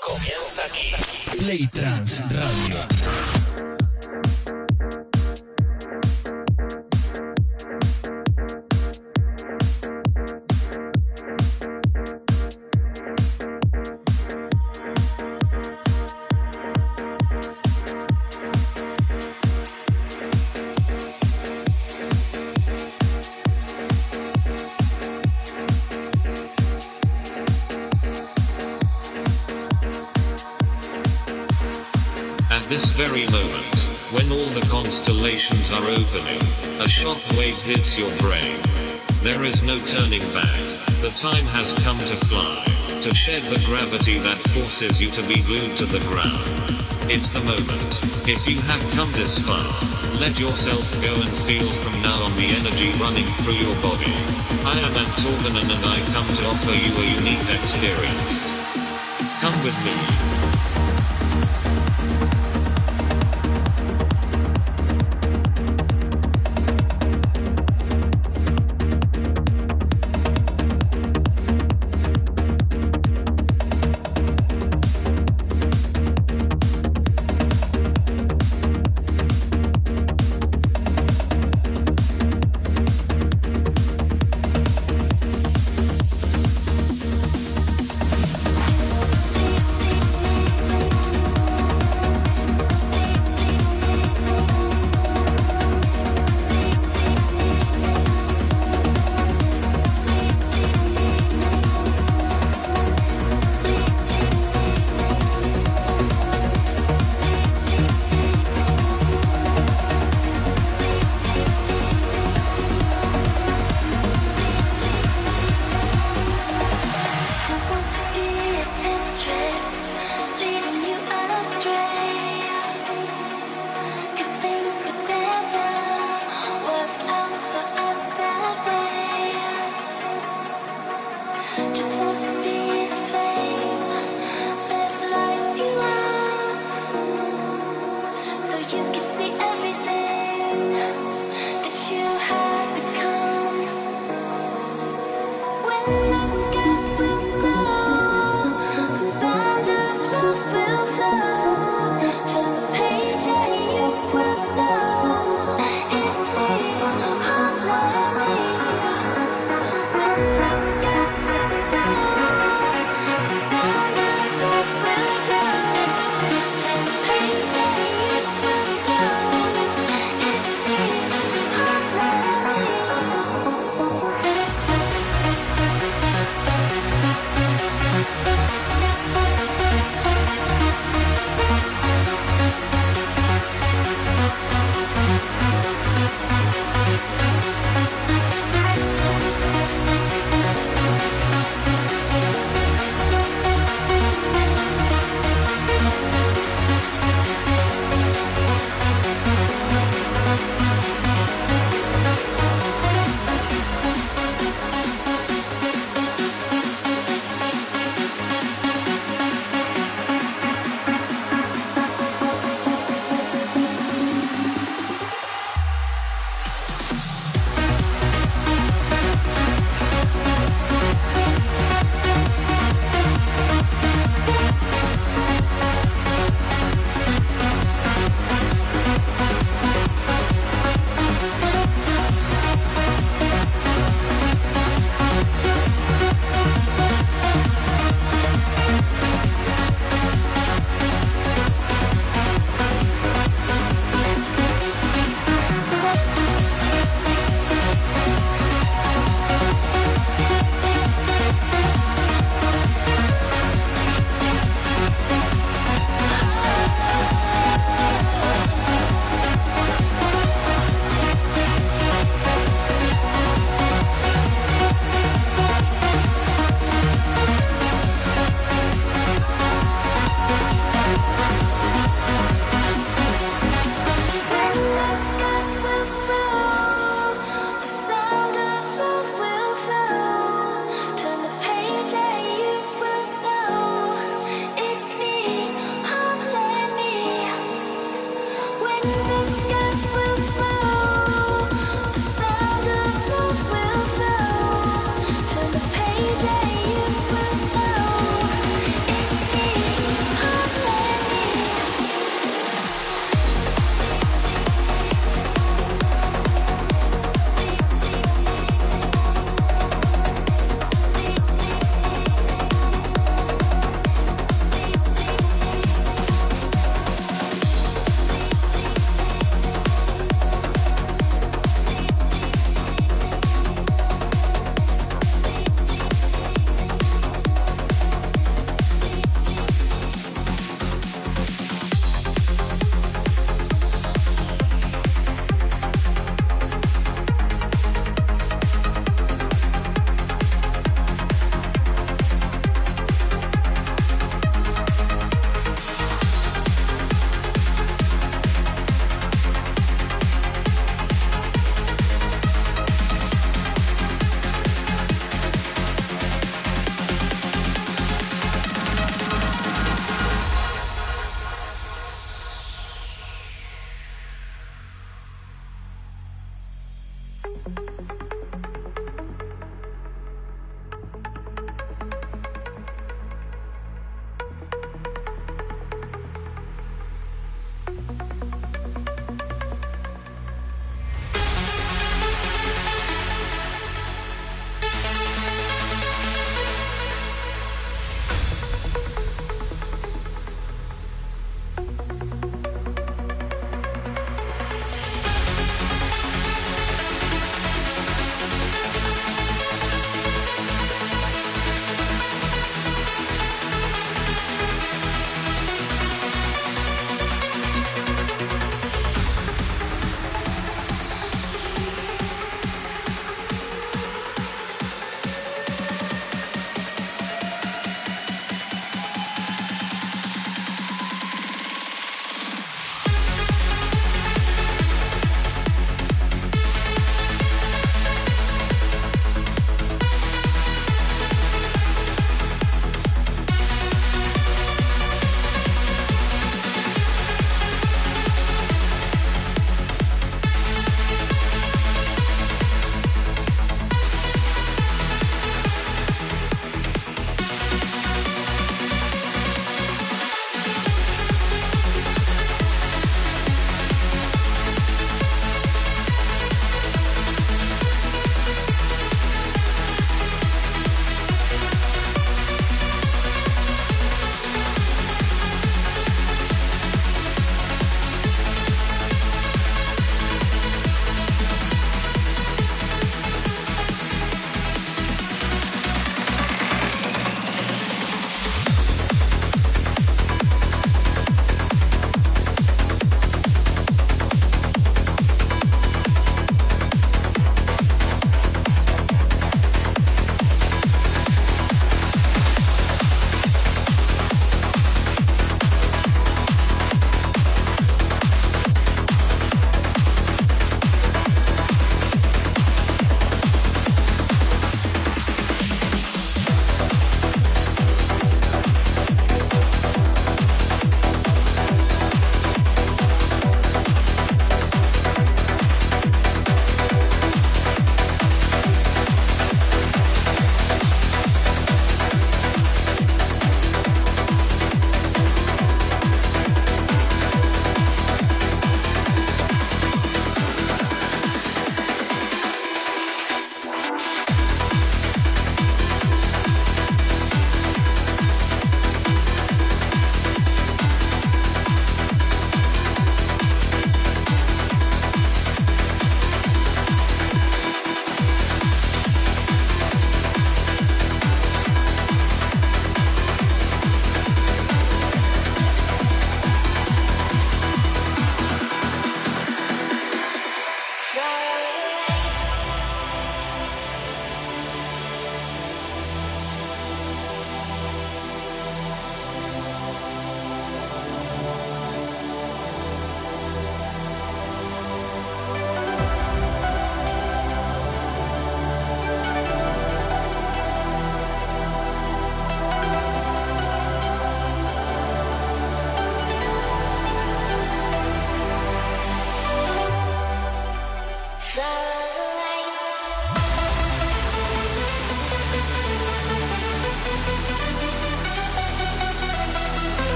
comienza aquí. Play Trans Radio. Are opening, a shockwave hits your brain. There is no turning back, the time has come to fly, to shed the gravity that forces you to be glued to the ground. It's the moment. If you have come this far, let yourself go and feel from now on the energy running through your body. I am Antorvanen and I come to offer you a unique experience. Come with me.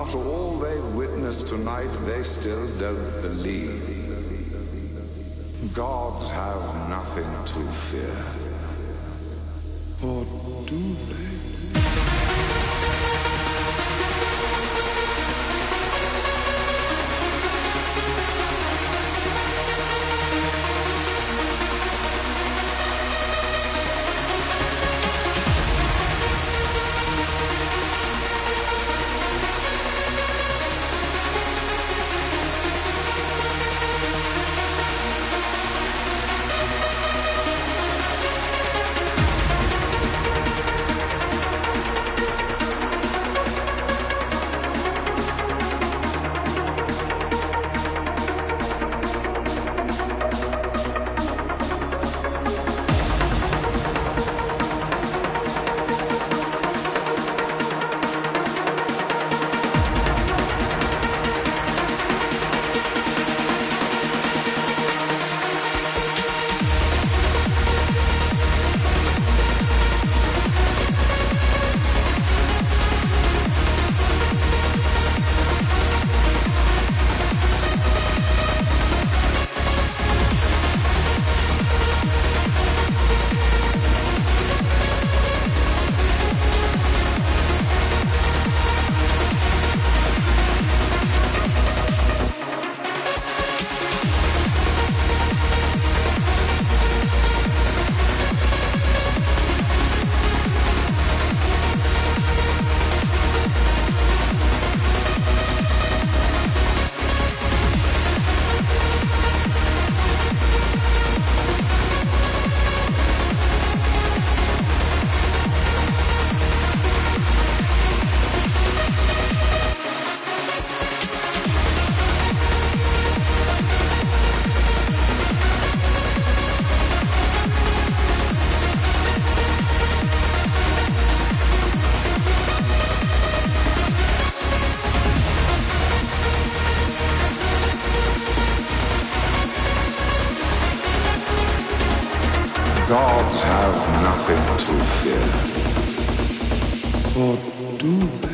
After all they've witnessed tonight, they still don't believe. Gods have nothing to fear. Gods have nothing to fear. Or do they?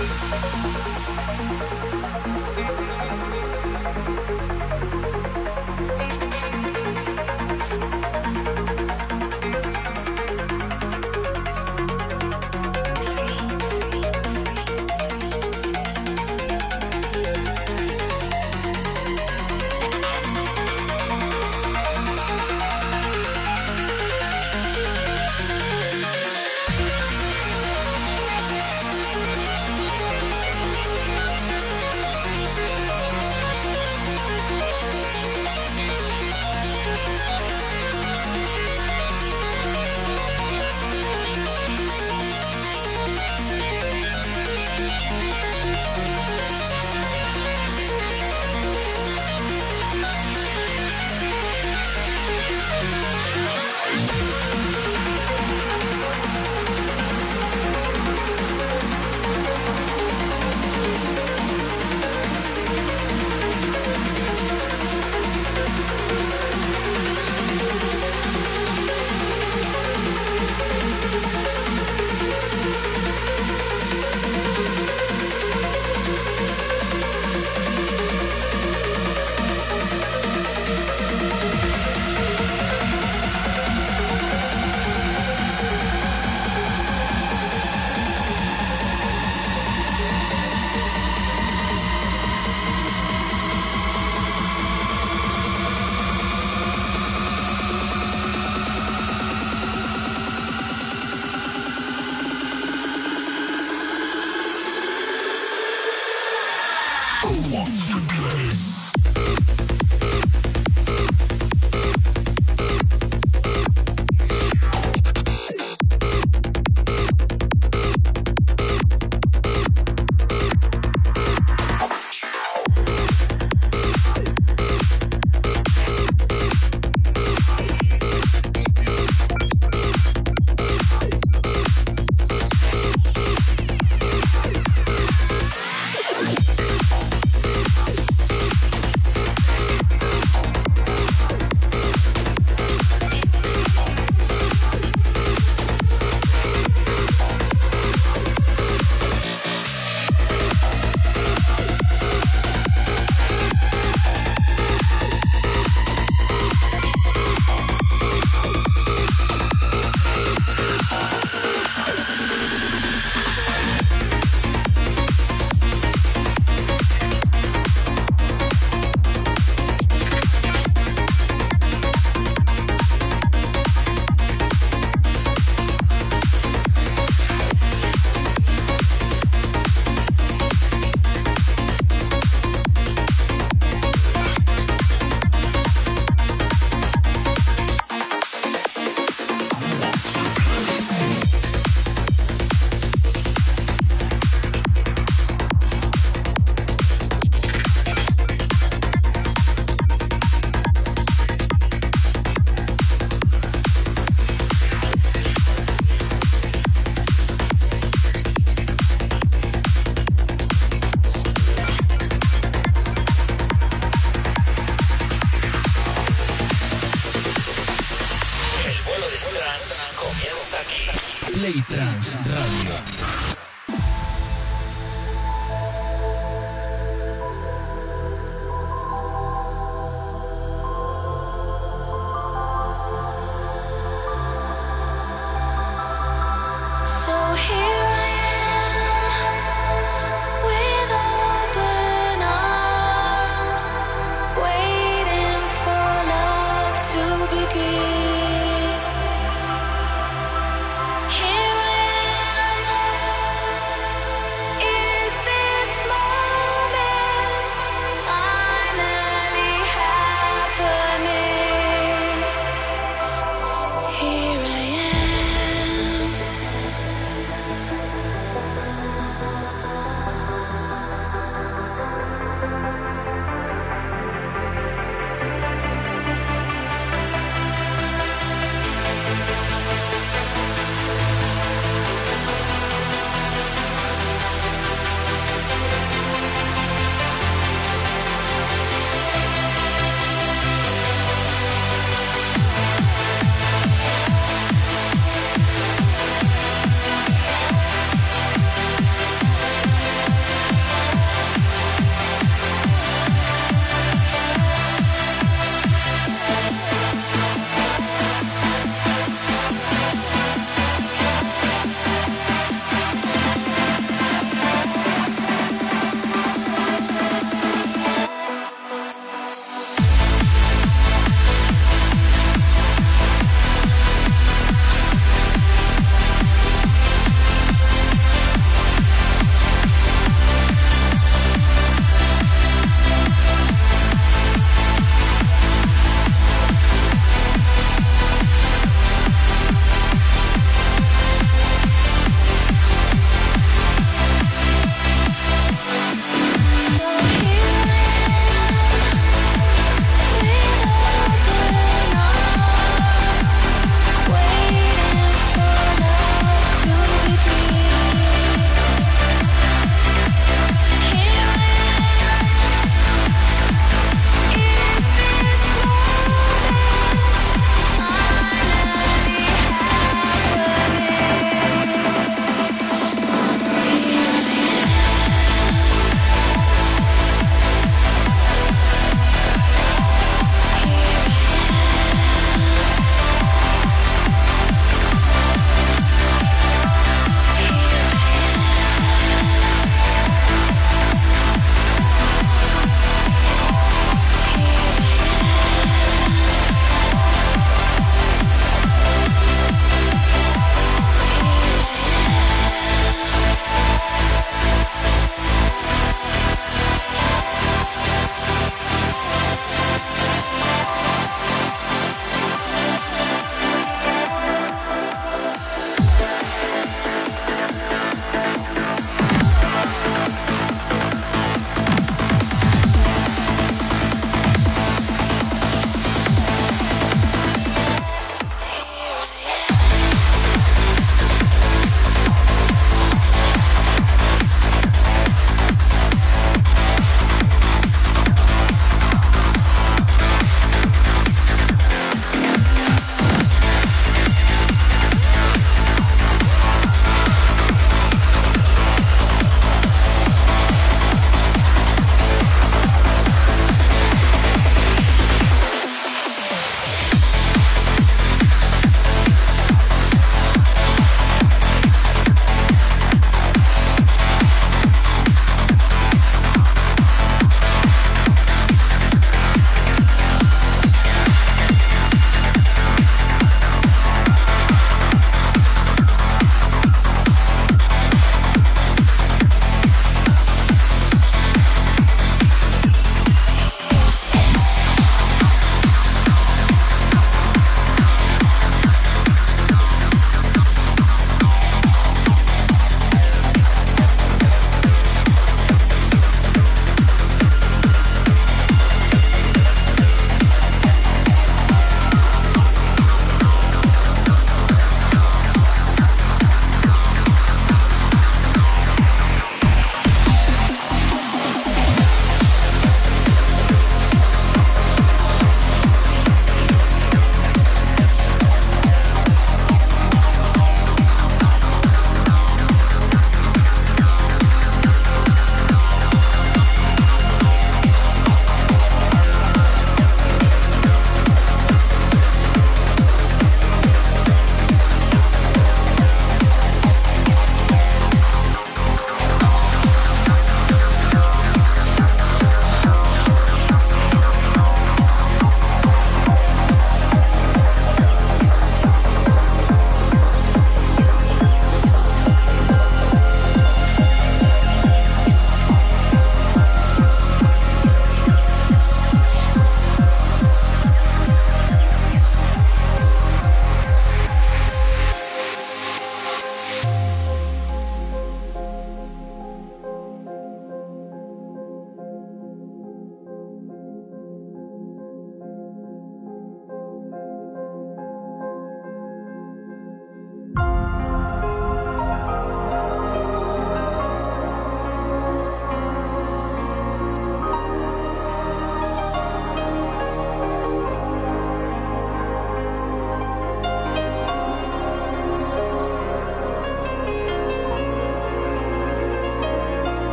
うん。